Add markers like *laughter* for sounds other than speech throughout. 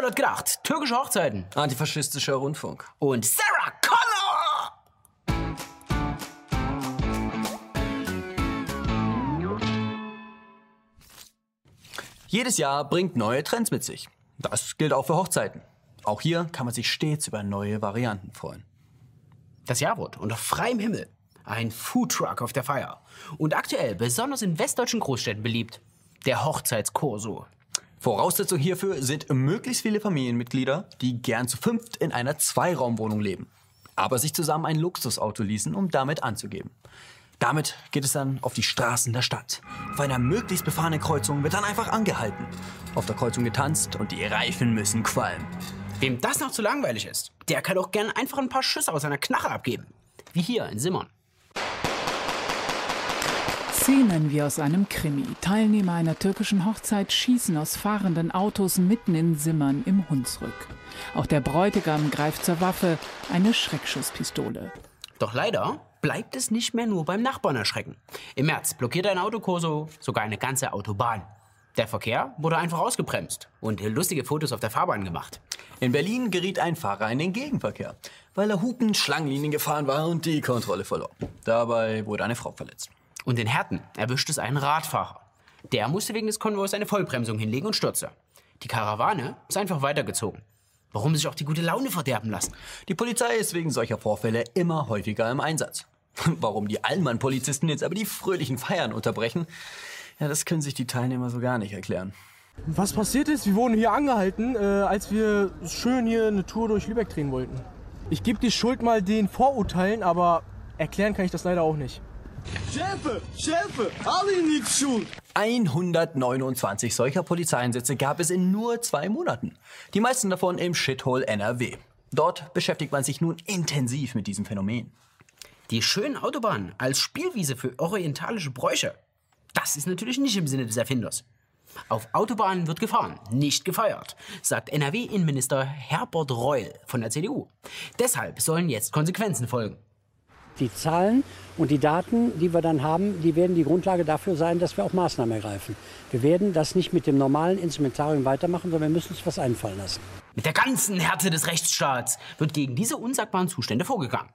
wer hat gedacht? Türkische Hochzeiten. Antifaschistischer Rundfunk. Und Sarah Connor! Jedes Jahr bringt neue Trends mit sich. Das gilt auch für Hochzeiten. Auch hier kann man sich stets über neue Varianten freuen. Das Jahr wird unter freiem Himmel. Ein Foodtruck auf der Feier. Und aktuell besonders in westdeutschen Großstädten beliebt. Der Hochzeitskorso. Voraussetzung hierfür sind möglichst viele Familienmitglieder, die gern zu fünft in einer Zweiraumwohnung leben, aber sich zusammen ein Luxusauto leasen, um damit anzugeben. Damit geht es dann auf die Straßen der Stadt. Auf einer möglichst befahrenen Kreuzung wird dann einfach angehalten. Auf der Kreuzung getanzt und die Reifen müssen qualmen. Wem das noch zu langweilig ist, der kann auch gern einfach ein paar Schüsse aus seiner Knarre abgeben. Wie hier in Simmern. Szenen wie aus einem Krimi. Teilnehmer einer türkischen Hochzeit schießen aus fahrenden Autos mitten in Simmern im Hunsrück. Auch der Bräutigam greift zur Waffe, eine Schreckschusspistole. Doch leider bleibt es nicht mehr nur beim Nachbarn erschrecken. Im März blockiert ein Autokorso sogar eine ganze Autobahn. Der Verkehr wurde einfach ausgebremst und lustige Fotos auf der Fahrbahn gemacht. In Berlin geriet ein Fahrer in den Gegenverkehr, weil er hupend Schlangenlinien gefahren war und die Kontrolle verlor. Dabei wurde eine Frau verletzt. Und in Herten erwischt es einen Radfahrer. Der musste wegen des Konvois eine Vollbremsung hinlegen und stürzte. Die Karawane ist einfach weitergezogen. Warum sich auch die gute Laune verderben lassen? Die Polizei ist wegen solcher Vorfälle immer häufiger im Einsatz. *laughs* Warum die Allmann-Polizisten jetzt aber die fröhlichen Feiern unterbrechen, ja, das können sich die Teilnehmer so gar nicht erklären. Was passiert ist, wir wurden hier angehalten, äh, als wir schön hier eine Tour durch Lübeck drehen wollten. Ich gebe die Schuld mal den Vorurteilen, aber erklären kann ich das leider auch nicht. Chefe, Chefe, alle nicht schuld. 129 solcher Polizeieinsätze gab es in nur zwei Monaten. Die meisten davon im Shithole NRW. Dort beschäftigt man sich nun intensiv mit diesem Phänomen. Die schönen Autobahnen als Spielwiese für orientalische Bräuche. Das ist natürlich nicht im Sinne des Erfinders. Auf Autobahnen wird gefahren, nicht gefeiert, sagt NRW-Innenminister Herbert Reul von der CDU. Deshalb sollen jetzt Konsequenzen folgen. Die Zahlen und die Daten, die wir dann haben, die werden die Grundlage dafür sein, dass wir auch Maßnahmen ergreifen. Wir werden das nicht mit dem normalen Instrumentarium weitermachen, sondern wir müssen uns was einfallen lassen. Mit der ganzen Härte des Rechtsstaats wird gegen diese unsagbaren Zustände vorgegangen.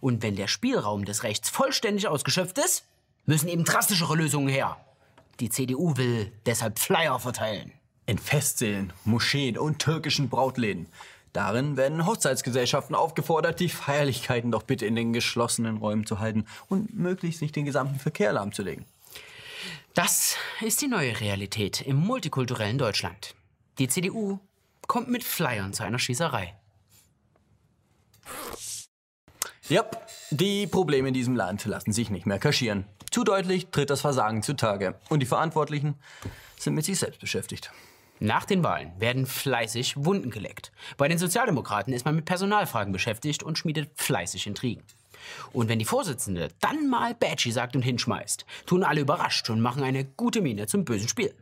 Und wenn der Spielraum des Rechts vollständig ausgeschöpft ist, müssen eben drastischere Lösungen her. Die CDU will deshalb Flyer verteilen. In Festsälen, Moscheen und türkischen Brautläden. Darin werden Hochzeitsgesellschaften aufgefordert, die Feierlichkeiten doch bitte in den geschlossenen Räumen zu halten und möglichst nicht den gesamten Verkehr lahmzulegen. Das ist die neue Realität im multikulturellen Deutschland. Die CDU kommt mit Flyern zu einer Schießerei. Ja, die Probleme in diesem Land lassen sich nicht mehr kaschieren. Zu deutlich tritt das Versagen zutage. Und die Verantwortlichen sind mit sich selbst beschäftigt. Nach den Wahlen werden fleißig Wunden geleckt. Bei den Sozialdemokraten ist man mit Personalfragen beschäftigt und schmiedet fleißig Intrigen. Und wenn die Vorsitzende dann mal Badgie sagt und hinschmeißt, tun alle überrascht und machen eine gute Miene zum bösen Spiel.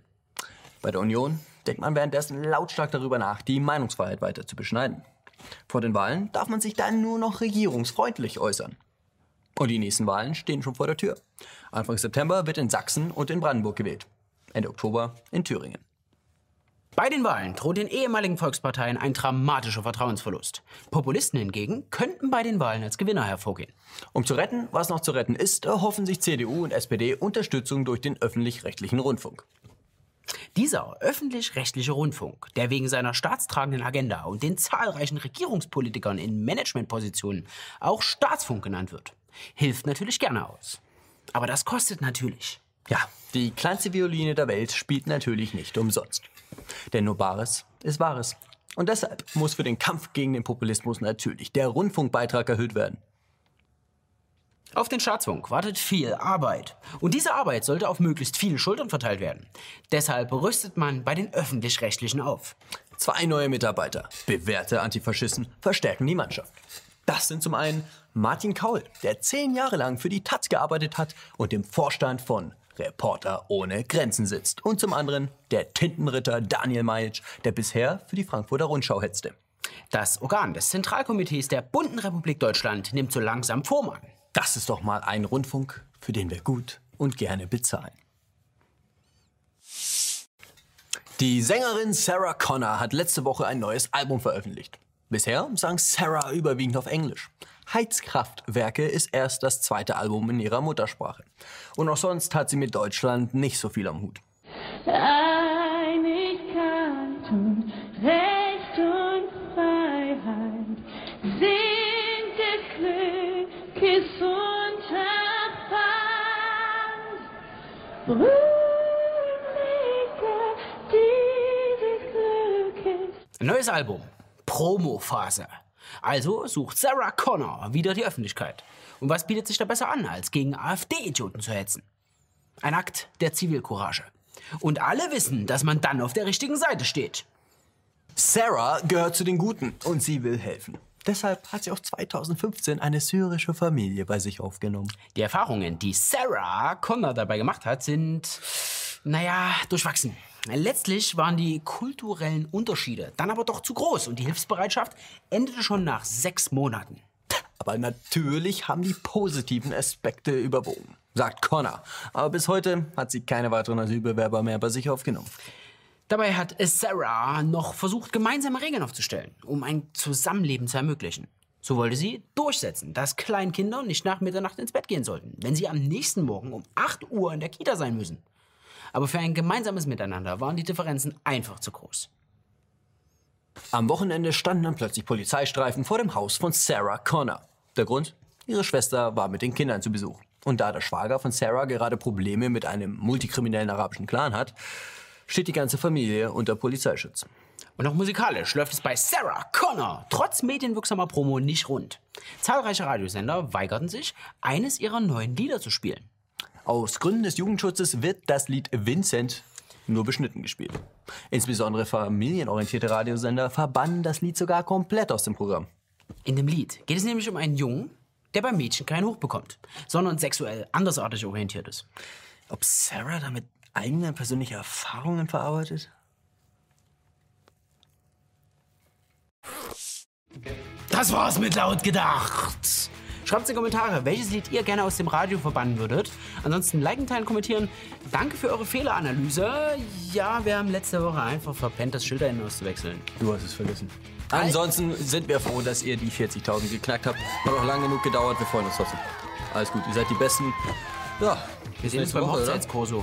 Bei der Union denkt man währenddessen lautstark darüber nach, die Meinungsfreiheit weiter zu beschneiden. Vor den Wahlen darf man sich dann nur noch regierungsfreundlich äußern. Und die nächsten Wahlen stehen schon vor der Tür. Anfang September wird in Sachsen und in Brandenburg gewählt. Ende Oktober in Thüringen. Bei den Wahlen droht den ehemaligen Volksparteien ein dramatischer Vertrauensverlust. Populisten hingegen könnten bei den Wahlen als Gewinner hervorgehen. Um zu retten, was noch zu retten ist, erhoffen sich CDU und SPD Unterstützung durch den öffentlich-rechtlichen Rundfunk. Dieser öffentlich-rechtliche Rundfunk, der wegen seiner staatstragenden Agenda und den zahlreichen Regierungspolitikern in Managementpositionen auch Staatsfunk genannt wird, hilft natürlich gerne aus. Aber das kostet natürlich. Ja, die kleinste Violine der Welt spielt natürlich nicht umsonst. Denn nur Bares ist Wahres. Und deshalb muss für den Kampf gegen den Populismus natürlich der Rundfunkbeitrag erhöht werden. Auf den Staatsfunk wartet viel Arbeit. Und diese Arbeit sollte auf möglichst viele Schultern verteilt werden. Deshalb rüstet man bei den Öffentlich-Rechtlichen auf. Zwei neue Mitarbeiter, bewährte Antifaschisten, verstärken die Mannschaft. Das sind zum einen Martin Kaul, der zehn Jahre lang für die Taz gearbeitet hat und im Vorstand von Reporter ohne Grenzen sitzt. Und zum anderen der Tintenritter Daniel Majic, der bisher für die Frankfurter Rundschau hetzte. Das Organ des Zentralkomitees der Bunten Republik Deutschland nimmt so langsam Form an. Das ist doch mal ein Rundfunk, für den wir gut und gerne bezahlen. Die Sängerin Sarah Connor hat letzte Woche ein neues Album veröffentlicht. Bisher sang Sarah überwiegend auf Englisch. Heizkraftwerke ist erst das zweite Album in ihrer Muttersprache. Und auch sonst hat sie mit Deutschland nicht so viel am Hut. Einigkeit und Recht und Freiheit sind des Glückes Unterpfand. Dieses Glückes. Neues Album. Promophase. Also sucht Sarah Connor wieder die Öffentlichkeit. Und was bietet sich da besser an, als gegen AfD-Idioten zu hetzen? Ein Akt der Zivilcourage. Und alle wissen, dass man dann auf der richtigen Seite steht. Sarah gehört zu den Guten und sie will helfen. Deshalb hat sie auch 2015 eine syrische Familie bei sich aufgenommen. Die Erfahrungen, die Sarah Connor dabei gemacht hat, sind, naja, durchwachsen. Letztlich waren die kulturellen Unterschiede dann aber doch zu groß und die Hilfsbereitschaft endete schon nach sechs Monaten. Aber natürlich haben die positiven Aspekte überwogen, sagt Connor. Aber bis heute hat sie keine weiteren Asylbewerber mehr bei sich aufgenommen. Dabei hat Sarah noch versucht, gemeinsame Regeln aufzustellen, um ein Zusammenleben zu ermöglichen. So wollte sie durchsetzen, dass Kleinkinder nicht nach Mitternacht ins Bett gehen sollten, wenn sie am nächsten Morgen um 8 Uhr in der Kita sein müssen. Aber für ein gemeinsames Miteinander waren die Differenzen einfach zu groß. Am Wochenende standen dann plötzlich Polizeistreifen vor dem Haus von Sarah Connor. Der Grund? Ihre Schwester war mit den Kindern zu Besuch. Und da der Schwager von Sarah gerade Probleme mit einem multikriminellen arabischen Clan hat, steht die ganze Familie unter Polizeischutz. Und auch musikalisch läuft es bei Sarah Connor trotz medienwirksamer Promo nicht rund. Zahlreiche Radiosender weigerten sich, eines ihrer neuen Lieder zu spielen. Aus Gründen des Jugendschutzes wird das Lied Vincent nur beschnitten gespielt. Insbesondere familienorientierte Radiosender verbannen das Lied sogar komplett aus dem Programm. In dem Lied geht es nämlich um einen Jungen, der beim Mädchen keinen Hoch bekommt, sondern sexuell andersartig orientiert ist. Ob Sarah damit eigene persönliche Erfahrungen verarbeitet? Das war's mit laut gedacht. Schreibt in die Kommentare, welches Lied ihr gerne aus dem Radio verbannen würdet. Ansonsten liken, teilen, kommentieren. Danke für eure Fehleranalyse. Ja, wir haben letzte Woche einfach verpennt, das Schild dahin auszuwechseln. Du hast es vergessen. Ansonsten sind wir froh, dass ihr die 40.000 geknackt habt. Hat auch lange genug gedauert, wir freuen uns trotzdem. Alles gut, ihr seid die Besten. Ja, Wir sehen uns beim? Hochzeitskorso.